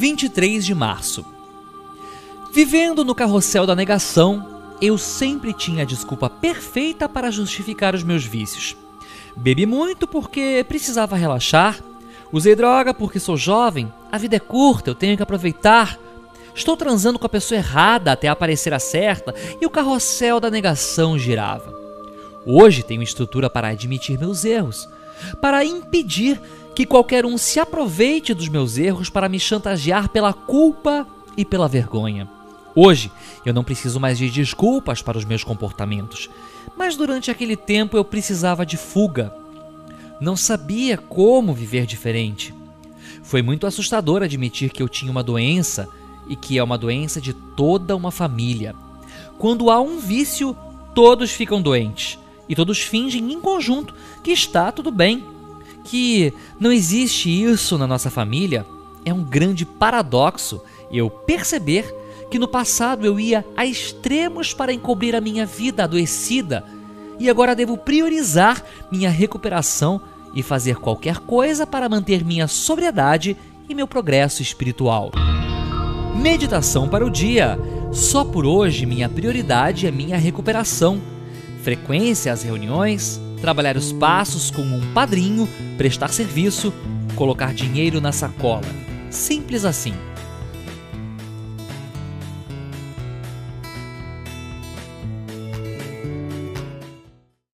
23 de março. Vivendo no carrossel da negação, eu sempre tinha a desculpa perfeita para justificar os meus vícios. Bebi muito porque precisava relaxar. Usei droga porque sou jovem. A vida é curta, eu tenho que aproveitar. Estou transando com a pessoa errada até aparecer a certa e o carrossel da negação girava. Hoje tenho estrutura para admitir meus erros, para impedir que qualquer um se aproveite dos meus erros para me chantagear pela culpa e pela vergonha. Hoje eu não preciso mais de desculpas para os meus comportamentos, mas durante aquele tempo eu precisava de fuga. Não sabia como viver diferente. Foi muito assustador admitir que eu tinha uma doença e que é uma doença de toda uma família. Quando há um vício, todos ficam doentes e todos fingem em conjunto que está tudo bem que não existe isso na nossa família é um grande paradoxo eu perceber que no passado eu ia a extremos para encobrir a minha vida adoecida e agora devo priorizar minha recuperação e fazer qualquer coisa para manter minha sobriedade e meu progresso espiritual. Meditação para o dia. Só por hoje minha prioridade é minha recuperação. Frequência às reuniões, trabalhar os passos com um padrinho, prestar serviço, colocar dinheiro na sacola. Simples assim.